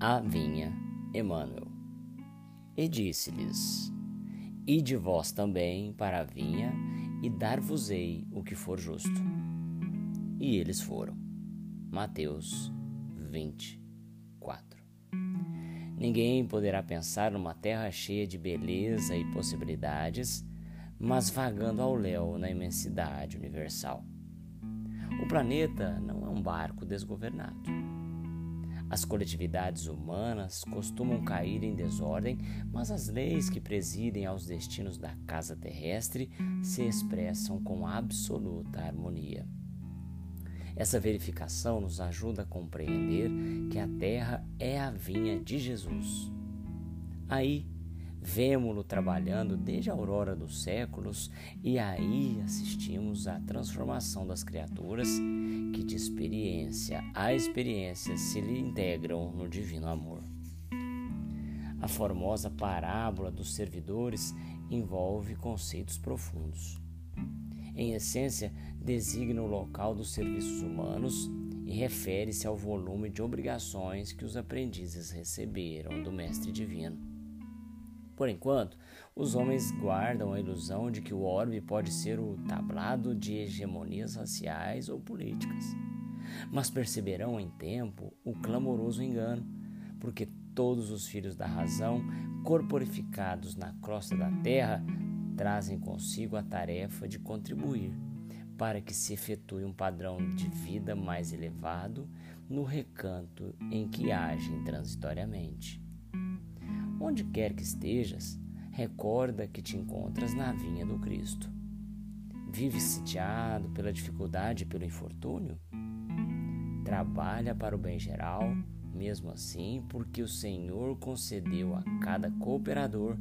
a vinha Emmanuel. E disse-lhes: Ide vós também para a vinha e dar-vos-ei o que for justo. E eles foram. Mateus 24. Ninguém poderá pensar numa terra cheia de beleza e possibilidades, mas vagando ao léu na imensidade universal. O planeta não é um barco desgovernado. As coletividades humanas costumam cair em desordem, mas as leis que presidem aos destinos da casa terrestre se expressam com absoluta harmonia. Essa verificação nos ajuda a compreender que a terra é a vinha de Jesus. Aí, vemo-lo trabalhando desde a aurora dos séculos e aí assistimos à transformação das criaturas que de experiência a experiência se lhe integram no divino amor. A formosa parábola dos servidores envolve conceitos profundos em essência, designa o local dos serviços humanos e refere-se ao volume de obrigações que os aprendizes receberam do Mestre Divino. Por enquanto, os homens guardam a ilusão de que o orbe pode ser o tablado de hegemonias raciais ou políticas. Mas perceberão em tempo o clamoroso engano, porque todos os filhos da razão, corporificados na crosta da terra, trazem consigo a tarefa de contribuir para que se efetue um padrão de vida mais elevado no recanto em que agem transitoriamente. Onde quer que estejas, recorda que te encontras na vinha do Cristo. Vive sitiado pela dificuldade e pelo infortúnio? Trabalha para o bem geral, mesmo assim, porque o Senhor concedeu a cada cooperador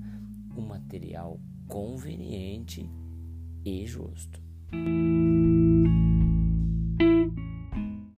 um material conveniente e justo.